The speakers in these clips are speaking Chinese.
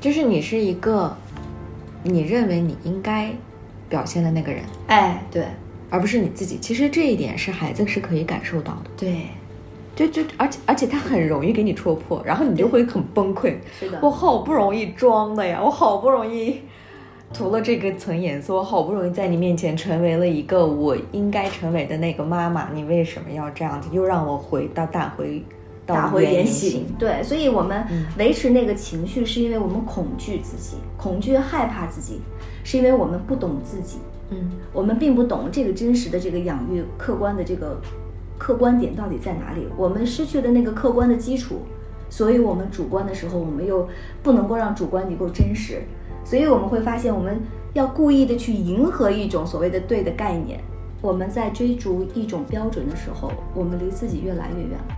就是你是一个你认为你应该表现的那个人，哎，对而不是你自己。其实这一点是孩子是可以感受到的，对，就就而且而且他很容易给你戳破，然后你就会很崩溃。是的我好不容易装的呀，我好不容易涂了这个层颜色，我好不容易在你面前成为了一个我应该成为的那个妈妈，你为什么要这样子？又让我回到打回到打回原原形形。。对，所以我们嗯维持那个情绪，是因为我们恐惧自己，恐惧害怕自己，是因为我们不懂自己，嗯我们并不懂这个真实的这个养育客观的这个客观点到底在哪里，我们失去了那个客观的基础，所以我们主观的时候，我们又不能够让主观能够真实，所以我们会发现，我们要故意的去迎合一种所谓的对的概念，我们在追逐一种标准的时候，我们离自己越来越远了。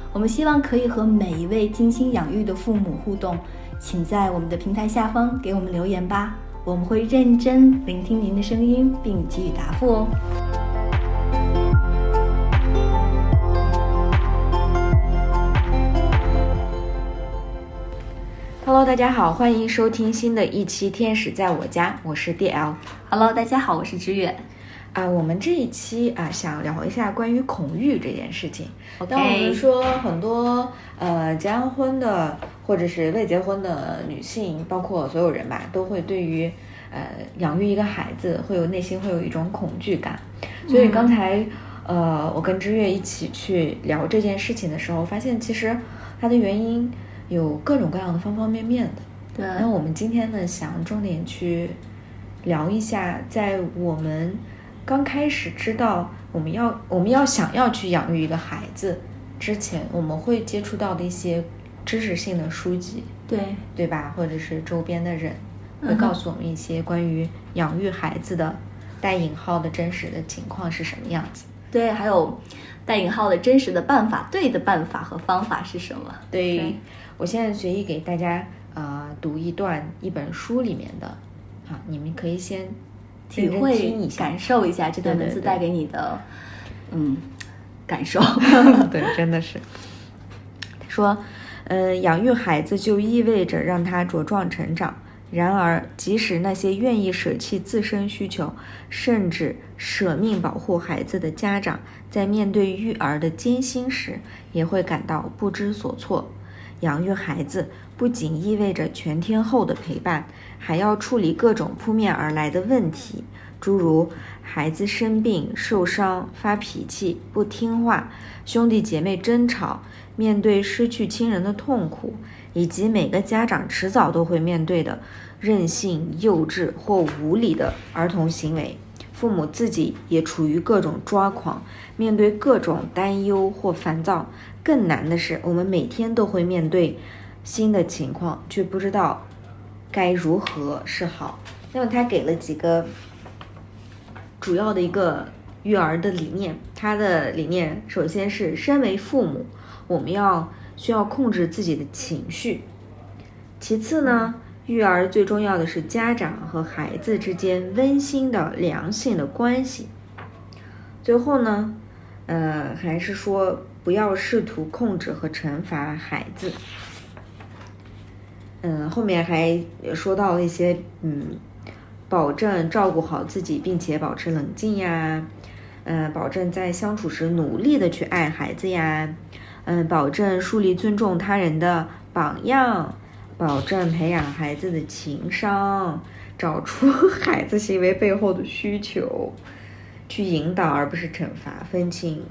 我们希望可以和每一位精心养育的父母互动，请在我们的平台下方给我们留言吧，我们会认真聆听您的声音，并给予答复哦。Hello，大家好，欢迎收听新的一期《天使在我家》，我是 DL。Hello，大家好，我是知月。啊，我们这一期啊，想聊一下关于恐育这件事情。当我们说很多呃结完婚的或者是未结婚的女性，包括所有人吧，都会对于呃养育一个孩子会有内心会有一种恐惧感。所以刚才、呃，我跟之月一起去聊这件事情的时候，发现其实它的原因有各种各样的方方面面的。对那我们今天呢，想重点去聊一下，在我们刚开始知道我们要我们要想要去养育一个孩子之前，我们会接触到的一些知识性的书籍，对对吧？或者是周边的人会告诉我们一些关于养育孩子的带引号的真实的情况是什么样子。对，还有带引号的真实的办法，对的办法和方法是什么？对对我现在随意给大家呃读一段一本书里面的，啊，你们可以先体会感受一下这段文字带给你的，嗯，感受。对，真的是。说，嗯，养育孩子就意味着让他茁壮成长。然而，即使那些愿意舍弃自身需求，甚至舍命保护孩子的家长，在面对育儿的艰辛时，也会感到不知所措。养育孩子不仅意味着全天候的陪伴，还要处理各种扑面而来的问题，诸如孩子生病、受伤、发脾气、不听话、兄弟姐妹争吵、面对失去亲人的痛苦，以及每个家长迟早都会面对的任性、幼稚或无理的儿童行为。父母自己也处于各种抓狂，面对各种担忧或烦躁。更难的是，我们每天都会面对新的情况，却不知道该如何是好。那么他给了几个主要的一个育儿的理念，他的理念首先是身为父母，我们要需要控制自己的情绪。其次呢，育儿最重要的是家长和孩子之间温馨的良性的关系。最后呢，呃，还是说不要试图控制和惩罚孩子。嗯，后面还说到了一些，嗯，保证照顾好自己，并且保持冷静呀，嗯，保证在相处时努力的去爱孩子呀，嗯，保证树立尊重他人的榜样，保证培养孩子的情商，找出 孩子行为背后的需求，去引导而不是惩罚，分清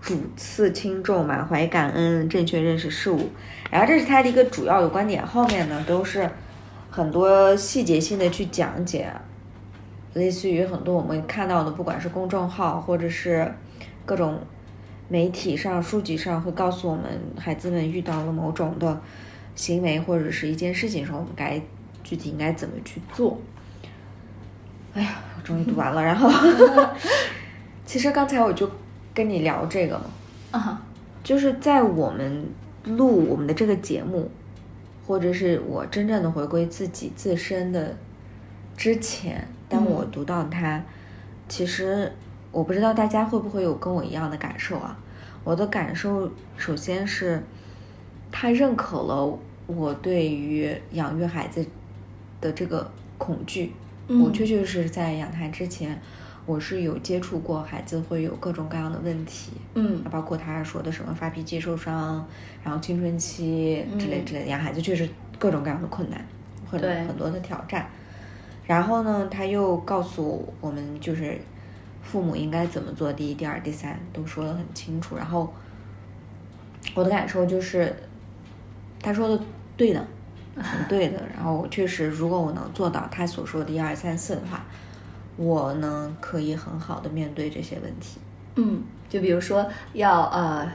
主次轻重，满怀感恩，正确认识事物。然后这是他的一个主要的观点，后面呢都是很多细节性的去讲解，类似于很多我们看到的，不管是公众号或者是各种媒体上、书籍上会告诉我们，孩子们遇到了某种的行为或者是一件事情时候，我们该具体应该怎么去做。哎呀，我终于读完了。然后，其实刚才我就跟你聊这个吗，啊，就是在我们录我们的这个节目，或者是我真正的回归自己自身的之前，当我读到它，其实我不知道大家会不会有跟我一样的感受啊？我的感受首先是，他认可了我对于养育孩子的这个恐惧。嗯我确确实实在养他之前，我是有接触过孩子会有各种各样的问题。嗯包括他说的什么发脾气、受伤，然后青春期之类之类的，养孩子确实各种各样的困难，很对很多的挑战。然后呢，他又告诉我们，就是父母应该怎么做，第一、第二、第三都说得很清楚。然后我的感受就是，他说的对的，很对的。然后我确实，如果我能做到他所说的一二三四的话，我呢可以很好的面对这些问题。嗯，就比如说要呃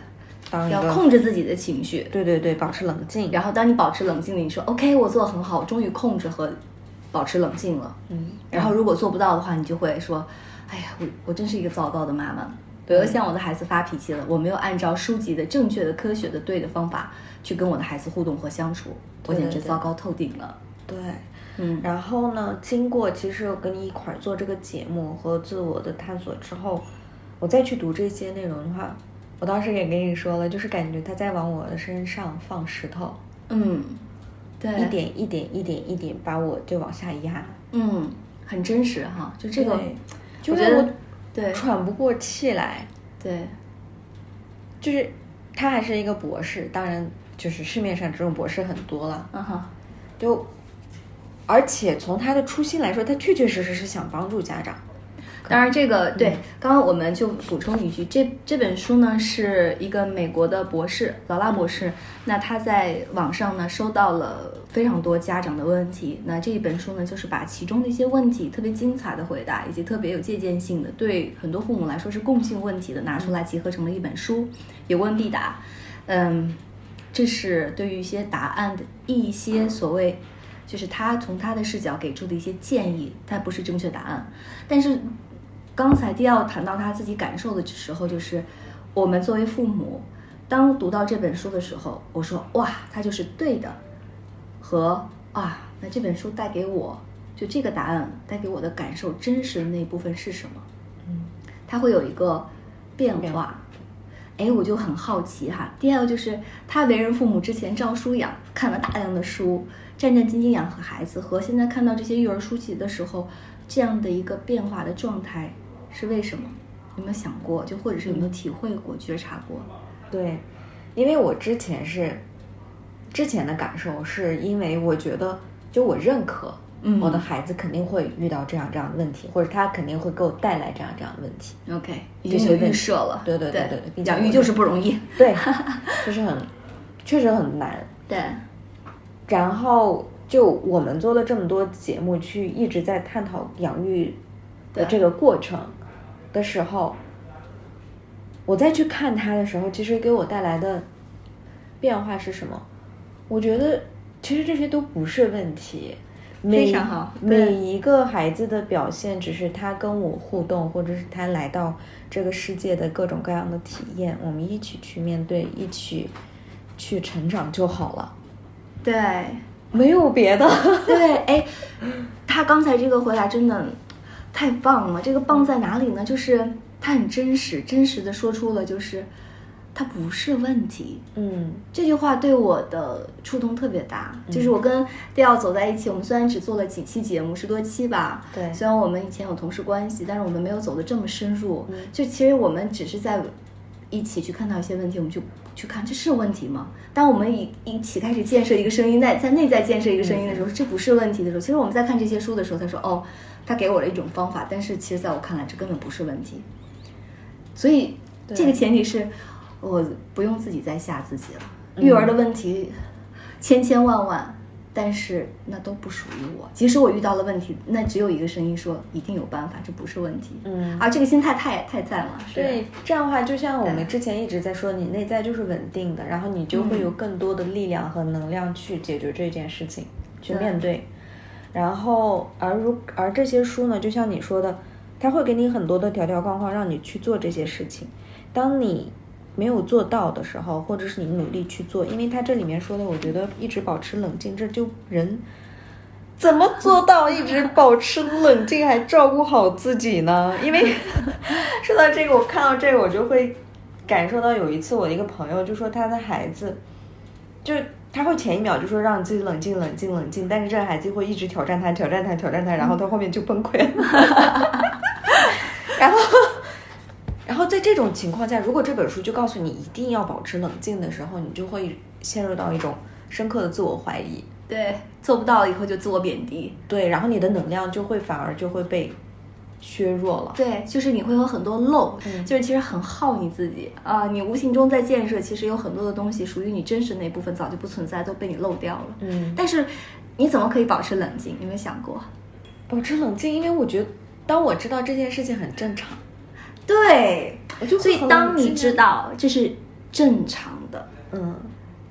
当要控制自己的情绪，对对对，保持冷静。然后当你保持冷静了，你说 OK，我做的很好，我终于控制和保持冷静了。嗯，然后如果做不到的话，你就会说，哎呀，我我真是一个糟糕的妈妈。比如像我的孩子发脾气了，我没有按照书籍的正确的、科学的、对的方法去跟我的孩子互动和相处，我简直糟糕透顶了。对。嗯。然后呢，经过其实我跟你一块儿做这个节目和自我的探索之后，我再去读这些内容的话，我当时也跟你说了，就是感觉他在往我的身上放石头，嗯，对，一点一点一点一点把我就往下压，嗯，很真实哈，就这个，就我觉得让我对。喘不过气来。对，就是他还是一个博士，当然就是市面上这种博士很多了，嗯哈，就而且从他的初心来说，他确确实实是想帮助家长。当然，这个嗯对，刚刚我们就补充一句，这这本书呢是一个美国的博士，劳拉博士。那他在网上呢收到了非常多家长的问题，那这一本书呢就是把其中的一些问题特别精彩的回答，以及特别有借鉴性的，对很多父母来说是共性问题的，拿出来集合成了一本书，有问必答。嗯，这是对于一些答案的一些所谓。就是他从他的视角给出的一些建议，但不是正确答案。但是刚才迪奥谈到他自己感受的时候，就是我们作为父母，当读到这本书的时候，我说哇，他就是对的，和啊，那这本书带给我就这个答案带给我的感受真实的那一部分是什么？嗯，他会有一个变变化。哎，我就很好奇哈。第二个就是他为人父母之前照书养，看了大量的书，战战兢兢养和孩子，和现在看到这些育儿书籍的时候，这样的一个变化的状态是为什么？有没有想过？就或者是有没有体会过、觉察过？对，因为我之前是之前的感受，是因为我觉得，就我认可，嗯我的孩子肯定会遇到这样这样的问题，或者他肯定会给我带来这样这样的问题。OK，已经有预设了。对对对对对并且我养育就是不容易。对，就是很，确实很难。对，然后就我们做了这么多节目，去一直在探讨养育的这个过程的时候，我再去看他的时候，其实给我带来的变化是什么？我觉得其实这些都不是问题。每非常好每一个孩子的表现，只是他跟我互动，或者是他来到这个世界的各种各样的体验，我们一起去面对，一起去成长就好了。对，没有别的。对，哎，他刚才这个回答真的太棒了。这个棒在哪里呢？就是他很真实，真实的说出了，就是它不是问题。嗯这句话对我的触动特别大。就是我跟迪奥走在一起，我们虽然只做了几期节目，十多期吧。对虽然我们以前有同事关系，但是我们没有走的这么深入。嗯就其实我们只是在一起去看到一些问题，我们就去看这是问题吗？当我们一一起开始建设一个声音，在在内在建设一个声音的时候，这不是问题的时候，其实我们在看这些书的时候，他说哦，他给我了一种方法，但是其实在我看来，这根本不是问题。所以这个前提是我不用自己再吓自己了。育儿的问题千千万万，但是那都不属于我。即使我遇到了问题，那只有一个声音说一定有办法，这不是问题。嗯啊，这个心态太太赞了。是对，这样的话，就像我们之前一直在说，你内在就是稳定的，然后你就会有更多的力量和能量去解决这件事情，去对面对。然后，而如而这些书呢，就像你说的，它会给你很多的条条框框，让你去做这些事情。当你没有做到的时候，或者是你努力去做，因为他这里面说的，我觉得一直保持冷静，这就人怎么做到一直保持冷静，还照顾好自己呢？因为 说到这个，我看到这个，我就会感受到有一次我的一个朋友就说他的孩子，就他会前一秒就说让自己冷静、冷静、冷静，但是这个孩子会一直挑战他、挑战他、挑战他，然后他后面就崩溃了。然后，然后这种情况下，如果这本书就告诉你一定要保持冷静的时候，你就会陷入到一种深刻的自我怀疑。对，做不到以后就自我贬低。对，然后你的能量就会反而就会被削弱了。对，就是你会有很多漏，嗯就是其实很耗你自己啊、你无形中在建设，其实有很多的东西属于你真实那部分早就不存在，都被你漏掉了。嗯，但是你怎么可以保持冷静？你有没有想过？保持冷静，因为我觉得当我知道这件事情很正常，对，我就所以当你知道这是正常的，嗯，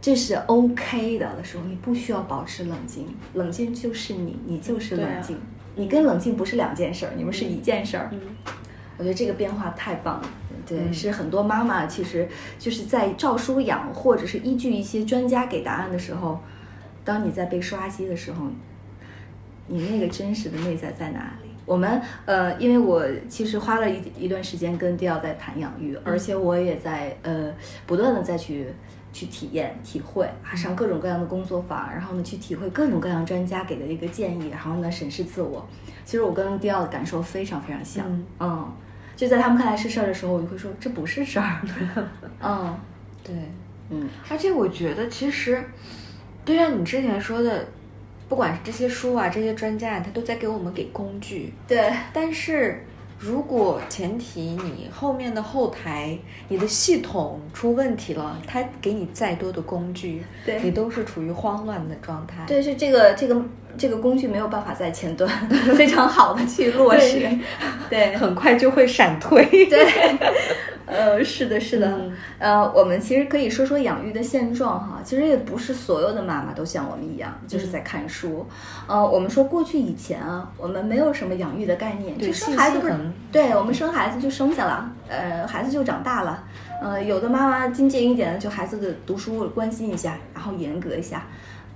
这是 OK 的的时候，你不需要保持冷静，冷静就是你，你就是冷静，你跟冷静不是两件事儿，你们是一件事儿。嗯我觉得这个变化太棒了，对，嗯。是很多妈妈其实就是在照书养，或者是依据一些专家给答案的时候，当你在被刷机的时候，你那个真实的内在在哪？里？我们呃，因为我其实花了一一段时间跟迪奥在谈养育，而且我也在呃不断的再去去体验、体会啊，上各种各样的工作坊，然后呢去体会各种各样专家给的一个建议，然后呢审视自我。其实我跟迪奥的感受非常非常像，嗯。嗯，就在他们看来是事儿的时候，我就会说这不是事儿，嗯。对，嗯，而且我觉得其实，就像你之前说的，不管是这些书啊，这些专家啊，他都在给我们给工具，对。但是如果前提你后面的后台你的系统出问题了，他给你再多的工具，对你都是处于慌乱的状态。对，是这个这个这个工具没有办法在前端 非常好的去落实，对。很快就会闪退。对，呃，是的，是的，嗯呃，我们其实可以说说养育的现状哈。其实也不是所有的妈妈都像我们一样，就是在看书。呃，我们说过去以前啊，我们没有什么养育的概念，对就生孩子不是对我们生孩子就生下了，呃，孩子就长大了。呃，有的妈妈精进一点的，就孩子的读书关心一下，然后严格一下。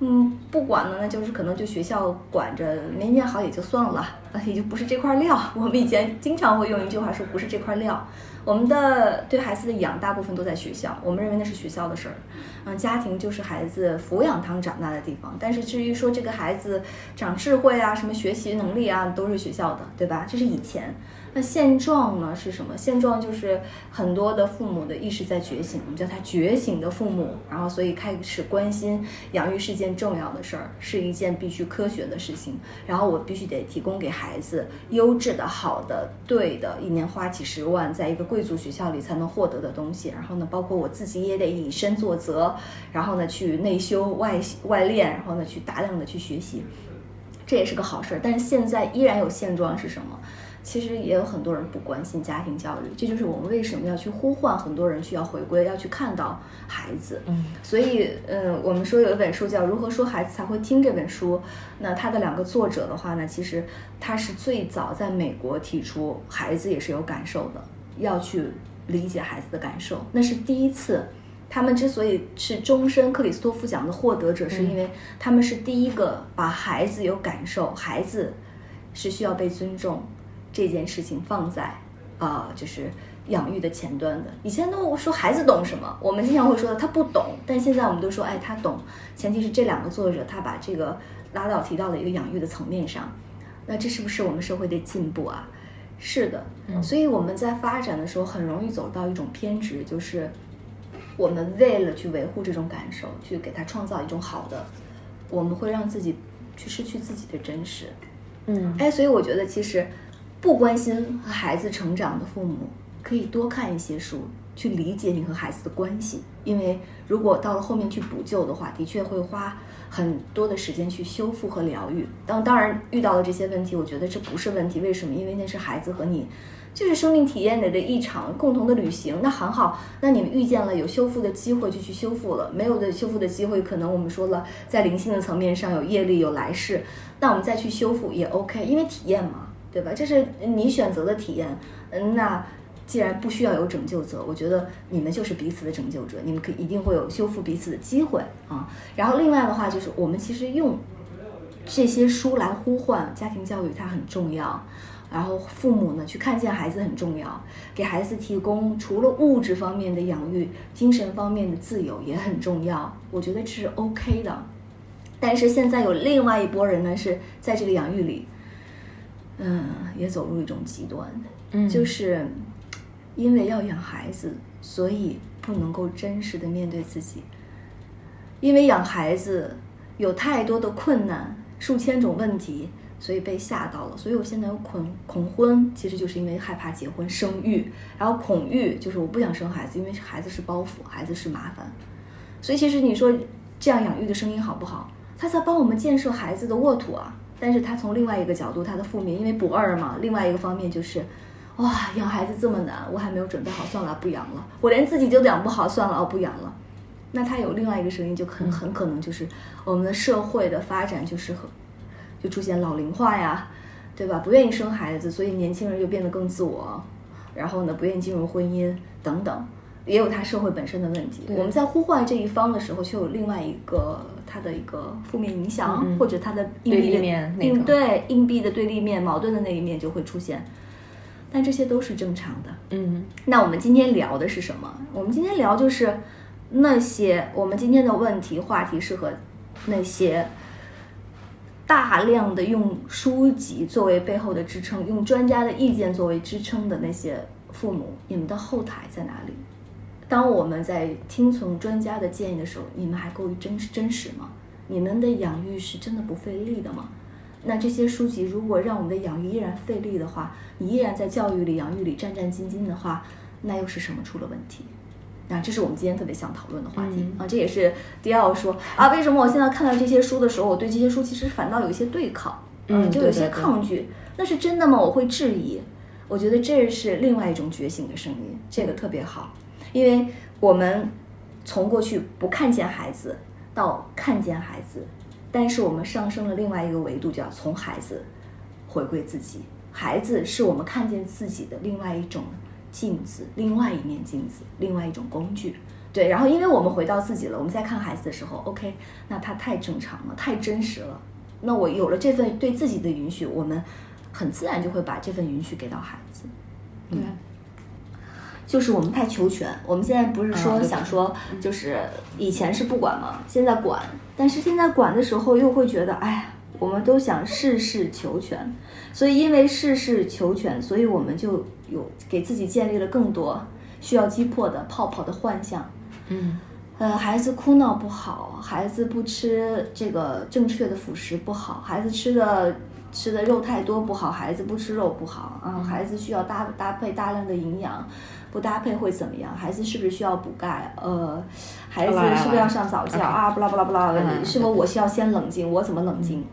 嗯，不管呢，那就是可能就学校管着，没念好也就算了，呃，也就不是这块料。我们以前经常会用一句话说，不是这块料。我们的对孩子的养大部分都在学校，我们认为那是学校的事儿。嗯，家庭就是孩子抚养他们长大的地方。但是至于说这个孩子长智慧啊，什么学习能力啊，都是学校的，对吧？这是以前。那现状呢是什么？现状就是很多的父母的意识在觉醒，我们叫他觉醒的父母，然后所以开始关心养育是件重要的事儿，是一件必须科学的事情。然后我必须得提供给孩子优质的、好的、对的，一年花几十万，在一个贵族学校里才能获得的东西。然后呢，包括我自己也得以身作则，然后呢去内修外外练，然后呢去大量的去学习，这也是个好事儿。但是现在依然有现状是什么？其实也有很多人不关心家庭教育，这就是我们为什么要去呼唤很多人去要回归，要去看到孩子。嗯，所以，嗯，我们说有一本书叫《如何说孩子才会听》这本书，那它的两个作者的话呢，其实他是最早在美国提出孩子也是有感受的，要去理解孩子的感受，那是第一次。他们之所以是终身克里斯托夫奖的获得者，是因为他们是第一个把孩子有感受，孩子是需要被尊重这件事情放在啊、就是养育的前端的。以前都说孩子懂什么，我们经常会说他不懂，但现在我们都说哎他懂。前提是这两个作者他把这个拉到提到了一个养育的层面上，那这是不是我们社会的进步啊？是的，所以我们在发展的时候很容易走到一种偏执，就是我们为了去维护这种感受，去给他创造一种好的，我们会让自己去失去自己的真实。嗯，哎，所以我觉得其实不关心和孩子成长的父母，可以多看一些书，去理解你和孩子的关系，因为如果到了后面去补救的话，的确会花很多的时间去修复和疗愈。当当然遇到了这些问题，我觉得这不是问题，为什么？因为那是孩子和你。就是生命体验里的一场共同的旅行，那很好。那你们遇见了有修复的机会，就去修复了；没有的修复的机会，可能我们说了，在灵性的层面上有业力、有来世，那我们再去修复也 OK，因为体验嘛，对吧？这是你选择的体验。嗯，那既然不需要有拯救者，我觉得你们就是彼此的拯救者，你们可一定会有修复彼此的机会啊。然后另外的话，就是我们其实用这些书来呼唤家庭教育，它很重要。然后父母呢，去看见孩子很重要，给孩子提供除了物质方面的养育，精神方面的自由也很重要。我觉得这是 OK 的。但是现在有另外一拨人呢，是在这个养育里，嗯，也走入一种极端，嗯，就是因为要养孩子，所以不能够真实的面对自己，因为养孩子有太多的困难，数千种问题。所以被吓到了，所以我现在有恐恐婚，其实就是因为害怕结婚生育，然后恐育就是我不想生孩子，因为孩子是包袱，孩子是麻烦。所以其实你说这样养育的声音好不好？他在帮我们建设孩子的沃土啊。但是他从另外一个角度，他的负面，因为不二嘛。另外一个方面就是，哇，养孩子这么难，我还没有准备好，算了，不养了。我连自己都养不好，算了，哦，不养了。那他有另外一个声音，就很很可能就是我们的社会的发展就是很。就出现老龄化呀，对吧？不愿意生孩子，所以年轻人就变得更自我，然后呢，不愿意进入婚姻等等，也有他社会本身的问题。我们在呼唤这一方的时候，却有另外一个他的一个负面影响，或者他的硬币的硬对硬币的对立面、矛盾的那一面就会出现。但这些都是正常的。嗯，那我们今天聊的是什么？我们今天聊就是那些我们今天的问题话题是和那些。大量的用书籍作为背后的支撑，用专家的意见作为支撑的那些父母，你们的后台在哪里？当我们在听从专家的建议的时候，你们还够于真真实吗？你们的养育是真的不费力的吗？那这些书籍如果让我们的养育依然费力的话，你依然在教育里、养育里战战兢兢的话，那又是什么出了问题？那这是我们今天特别想讨论的话题啊！这也是迪奥说啊，为什么我现在看到这些书的时候，我对这些书其实反倒有一些对抗，嗯，就有些抗拒。那是真的吗？我会质疑。我觉得这是另外一种觉醒的声音，这个特别好，因为我们从过去不看见孩子到看见孩子，但是我们上升了另外一个维度，叫从孩子回归自己。孩子是我们看见自己的另外一种。镜子，另外一面镜子，另外一种工具，对。然后，因为我们回到自己了，我们在看孩子的时候，OK，那他太正常了，太真实了。那我有了这份对自己的允许，我们很自然就会把这份允许给到孩子。对，就是我们太求全。我们现在不是说想说，就是以前是不管嘛，现在管，但是现在管的时候又会觉得，哎。我们都想事事求全，所以因为事事求全，所以我们就有给自己建立了更多需要击破的泡泡的幻象。嗯，呃，孩子哭闹不好，孩子不吃这个正确的辅食不好，孩子吃的吃的肉太多不好，孩子不吃肉不好啊，孩子需要搭搭配大量的营养，不搭配会怎么样？孩子是不是需要补钙？呃，孩子是不是要上早教啊？不啦不啦不啦，是否我需要先冷静？我怎么冷静？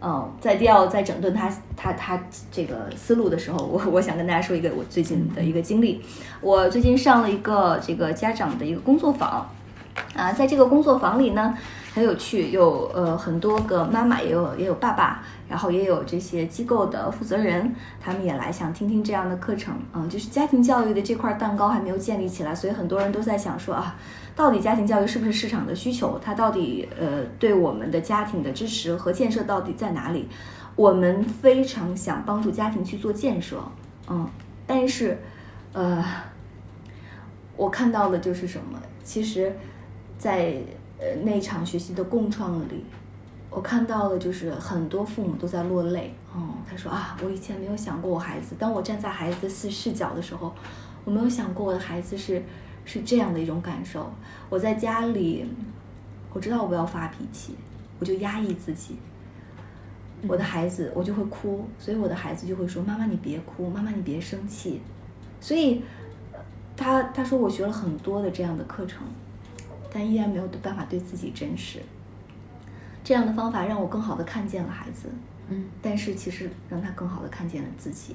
嗯，在迪奥在整顿他他他这个思路的时候，我我想跟大家说一个我最近的一个经历。我最近上了一个这个家长的一个工作坊，啊，在这个工作坊里呢，很有趣，有呃很多个妈妈，也有也有爸爸，然后也有这些机构的负责人，他们也来想听听这样的课程。嗯，就是家庭教育的这块蛋糕还没有建立起来，所以很多人都在想说啊。到底家庭教育是不是市场的需求？它到底呃对我们的家庭的支持和建设到底在哪里？我们非常想帮助家庭去做建设，嗯，但是呃，我看到的就是什么？其实，在呃那场学习的共创里，我看到了就是很多父母都在落泪。嗯，他说啊，我以前没有想过我孩子，当我站在孩子的视视角的时候，我没有想过我的孩子是。是这样的一种感受。我在家里，我知道我不要发脾气，我就压抑自己。我的孩子，我就会哭，所以我的孩子就会说：“妈妈，你别哭，妈妈你别生气。”所以，他他说我学了很多的这样的课程，但依然没有办法对自己真实。这样的方法让我更好的看见了孩子，嗯，但是其实让他更好的看见了自己。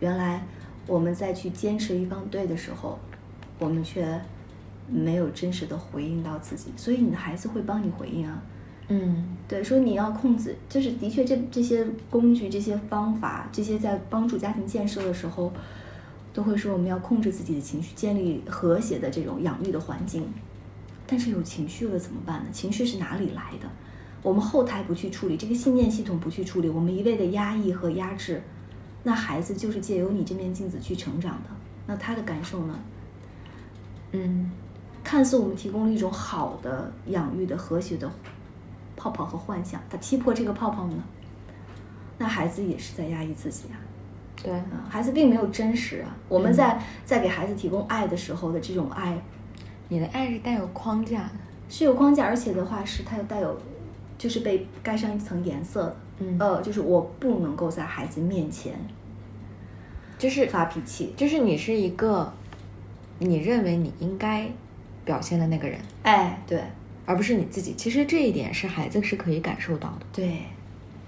原来我们在去坚持一方对的时候，我们却没有真实的回应到自己，所以你的孩子会帮你回应啊。嗯，对，说你要控制，就是的确这这些工具、这些方法、这些在帮助家庭建设的时候，都会说我们要控制自己的情绪，建立和谐的这种养育的环境。但是有情绪了怎么办呢？情绪是哪里来的？我们后台不去处理，这个信念系统不去处理，我们一味的压抑和压制，那孩子就是借由你这面镜子去成长的。那他的感受呢？嗯，看似我们提供了一种好的养育的和谐的泡泡和幻想，他踢破这个泡泡呢，那孩子也是在压抑自己啊。对，啊，孩子并没有真实啊。我们在在给孩子提供爱的时候的这种爱，你的爱是带有框架的，是有框架，而且的话是它有带有，就是被盖上一层颜色的。嗯呃，就是我不能够在孩子面前就是发脾气。就是你是一个你认为你应该表现的那个人，哎，对而不是你自己。其实这一点是孩子是可以感受到的，对，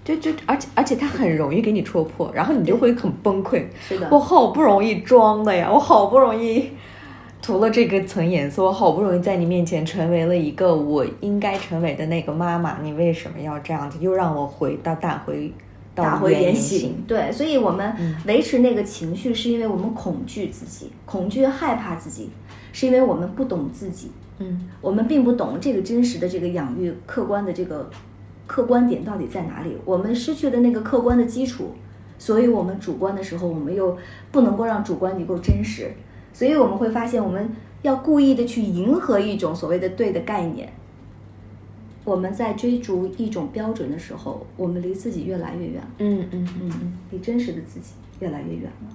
就就而且而且他很容易给你戳破，然后你就会很崩溃。是的我好不容易装的呀，我好不容易涂了这个层颜色，我好不容易在你面前成为了一个我应该成为的那个妈妈，你为什么要这样子？又让我回到打回到打回原形形。。对，所以我们嗯维持那个情绪，是因为我们恐惧自己，恐惧害怕自己，是因为我们不懂自己，嗯我们并不懂这个真实的这个养育客观的这个客观点到底在哪里，我们失去了那个客观的基础，所以我们主观的时候，我们又不能够让主观能够真实，所以我们会发现，我们要故意的去迎合一种所谓的对的概念。我们在追逐一种标准的时候，我们离自己越来越远。嗯嗯嗯嗯，离真实的自己越来越远了，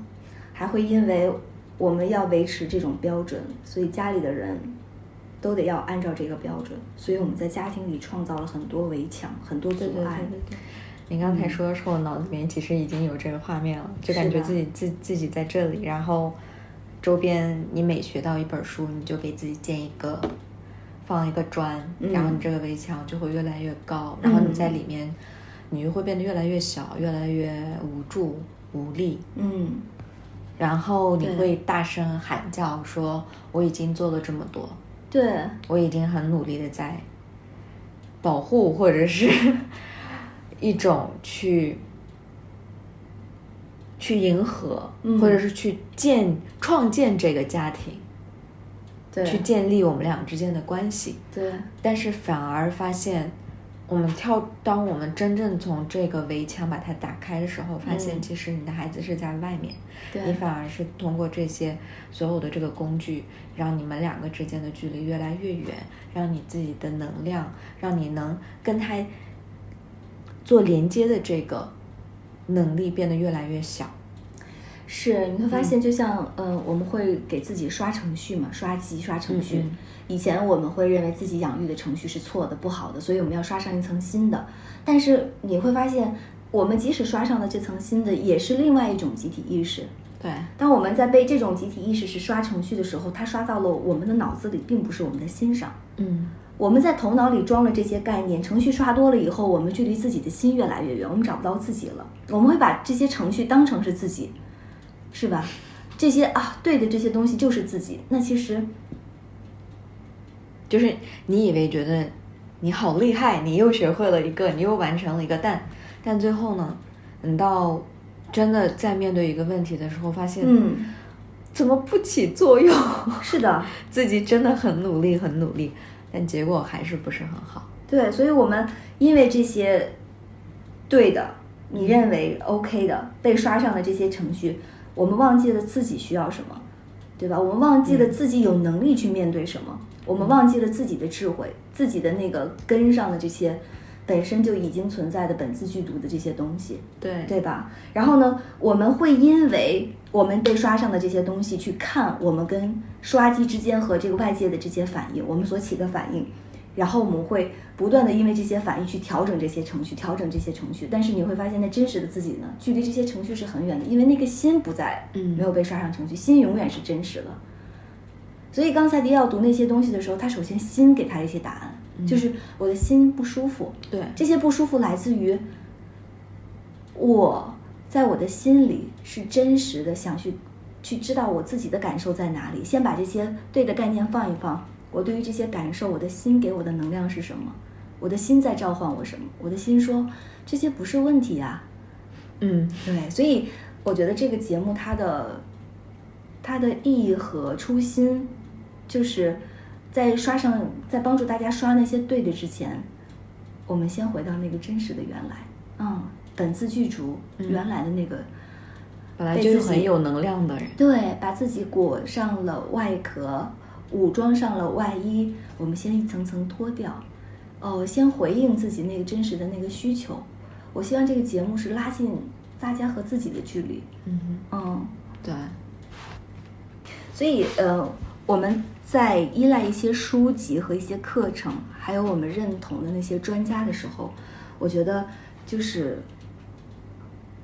还会因为我们要维持这种标准，所以家里的人都得要按照这个标准，所以我们在家庭里创造了很多围墙，很多对对对阻碍。对对。你刚才说的时候，我脑子里面其实已经有这个画面了，就感觉自己自自己在这里，然后周边你每学到一本书，你就给自己建一个放一个砖，嗯。然后你这个围墙就会越来越高，然后你在里面，你就会变得越来越小，越来越无助无力，嗯，然后你会大声喊叫说：“我已经做了这么多，对，我已经很努力的在保护，或者是 一种去去迎合，嗯。或者是去建创建这个家庭，对，去建立我们俩之间的关系。对，但是反而发现，我们跳，当我们真正从这个围墙把它打开的时候，发现嗯。其实你的孩子是在外面，对。你反而是通过这些所有的这个工具，让你们两个之间的距离越来越远，让你自己的能量，让你能跟他做连接的这个能力变得越来越小。是你会发现，就像嗯、呃，我们会给自己刷程序嘛，刷机刷程序。嗯嗯以前我们会认为自己养育的程序是错的、不好的，所以我们要刷上一层新的。但是你会发现，我们即使刷上了这层新的，也是另外一种集体意识。对，当我们在被这种集体意识是刷程序的时候，它刷到了我们的脑子里，并不是我们的心上。嗯，我们在头脑里装了这些概念，程序刷多了以后，我们距离自己的心越来越远，我们找不到自己了。我们会把这些程序当成是自己，是吧？这些啊，对的，这些东西就是自己。那其实，就是你以为觉得你好厉害，你又学会了一个，你又完成了一个，但但最后呢，等到真的在面对一个问题的时候，发现，嗯，怎么不起作用？是的，自己真的很努力，很努力，但结果还是不是很好。对，所以我们因为这些对的，你认为 OK 的被刷上的这些程序，我们忘记了自己需要什么，对吧？我们忘记了自己有能力去面对什么，我们忘记了自己的智慧，自己的那个根上的这些本身就已经存在的本自具足的这些东西。对对吧？然后呢，我们会因为我们被刷上的这些东西，去看我们跟刷机之间和这个外界的这些反应，我们所起的反应，然后我们会不断的因为这些反应去调整这些程序，调整这些程序。但是你会发现，那真实的自己呢，距离这些程序是很远的，因为那个心不在，嗯没有被刷上程序，心永远是真实的。所以刚才迪奥读那些东西的时候，他首先心给他一些答案，就是我的心不舒服。对，这些不舒服来自于我在我的心里是真实的想去去知道我自己的感受在哪里。先把这些对的概念放一放，我对于这些感受，我的心给我的能量是什么？我的心在召唤我什么？我的心说这些不是问题呀。嗯，对，所以我觉得这个节目它的它的意义和初心，就是在刷上，在帮助大家刷那些对的之前，我们先回到那个真实的原来，嗯，本自具足，原来的那个，本来就是很有能量的人，对，把自己裹上了外壳，武装上了外衣，我们先一层层脱掉，哦，先回应自己那个真实的那个需求。我希望这个节目是拉近大家和自己的距离。嗯嗯，对。所以呃，我们在依赖一些书籍和一些课程，还有我们认同的那些专家的时候，我觉得就是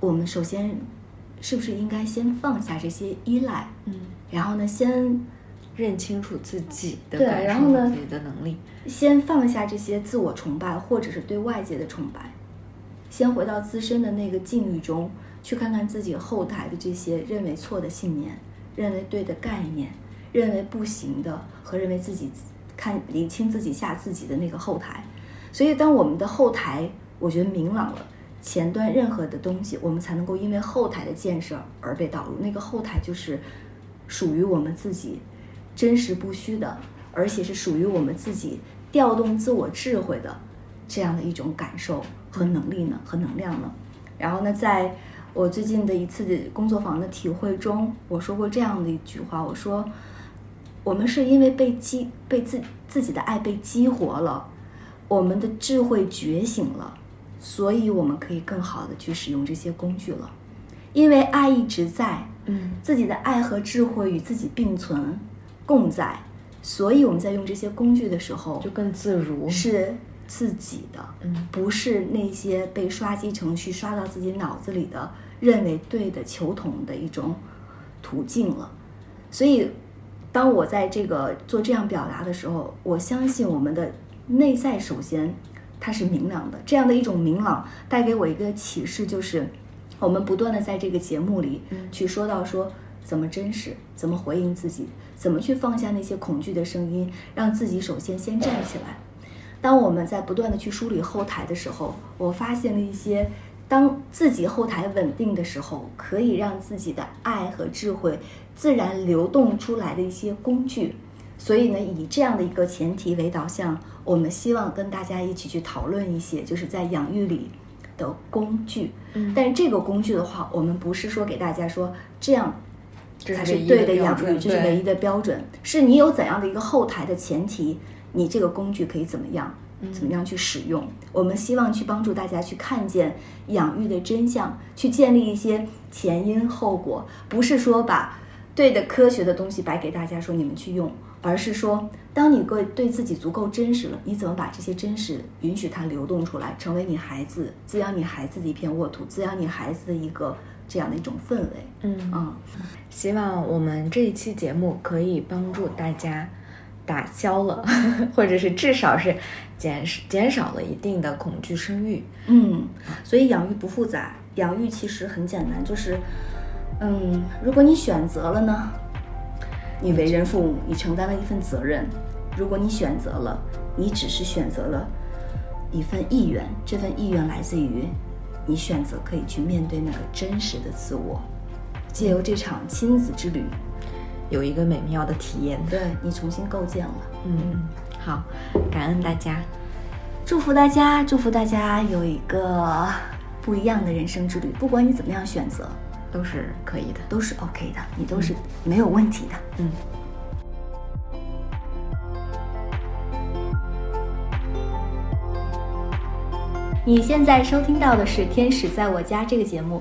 我们首先是不是应该先放下这些依赖？嗯，然后呢，先认清楚自己的对，感然后呢受、自己的能力。先放下这些自我崇拜或者是对外界的崇拜，先回到自身的那个境遇中，去看看自己后台的这些认为错的信念、认为对的概念、认为不行的和认为自己看理清自己下自己的那个后台。所以，当我们的后台我觉得明朗了，前端任何的东西，我们才能够因为后台的建设而被导入。那个后台就是属于我们自己真实不虚的，而且是属于我们自己调动自我智慧的这样的一种感受和能力呢，和能量呢。然后呢，在我最近的一次工作坊的体会中，我说过这样的一句话，我说我们是因为被激被自自己的爱被激活了，我们的智慧觉醒了，所以我们可以更好的去使用这些工具了，因为爱一直在，嗯自己的爱和智慧与自己并存共在，所以我们在用这些工具的时候就更自如。是自己的，嗯不是那些被刷机程序刷到自己脑子里的认为对的求同的一种途径了。所以，当我在这个做这样表达的时候，我相信我们的内在首先它是明朗的，这样的一种明朗带给我一个启示，就是我们不断的在这个节目里嗯去说到说怎么真实，怎么回应自己，怎么去放下那些恐惧的声音，让自己首先先站起来。当我们在不断的去梳理后台的时候，我发现了一些，当自己后台稳定的时候，可以让自己的爱和智慧自然流动出来的一些工具。所以呢，以这样的一个前提为导向，我们希望跟大家一起去讨论一些，就是在养育里的工具。嗯但是这个工具的话，我们不是说给大家说这样这才是对的养育，这是唯一的标准。是你有怎样的一个后台的前提，你这个工具可以怎么样，嗯怎么样去使用？我们希望去帮助大家去看见养育的真相，去建立一些前因后果，不是说把对的科学的东西摆给大家说你们去用，而是说，当你对对自己足够真实了，你怎么把这些真实允许它流动出来，成为你孩子滋养你孩子的一片沃土，滋养你孩子的一个这样的一种氛围。嗯嗯，希望我们这一期节目可以帮助大家打消了，或者是至少是减减少了一定的恐惧生育。嗯，所以养育不复杂，养育其实很简单，就是，嗯，如果你选择了呢，你为人父母，你承担了一份责任；如果你选择了，你只是选择了一份意愿，这份意愿来自于你选择可以去面对那个真实的自我，借由这场亲子之旅，有一个美妙的体验。对你重新构建了。嗯，好，感恩大家。祝福大家，祝福大家有一个不一样的人生之旅。不管你怎么样选择，都是可以的。都是 OK 的，你都是没有问题的。嗯，你现在收听到的是《天使在我家》这个节目。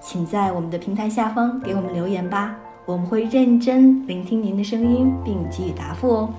请在我们的平台下方给我们留言吧，我们会认真聆听您的声音并给予答复哦。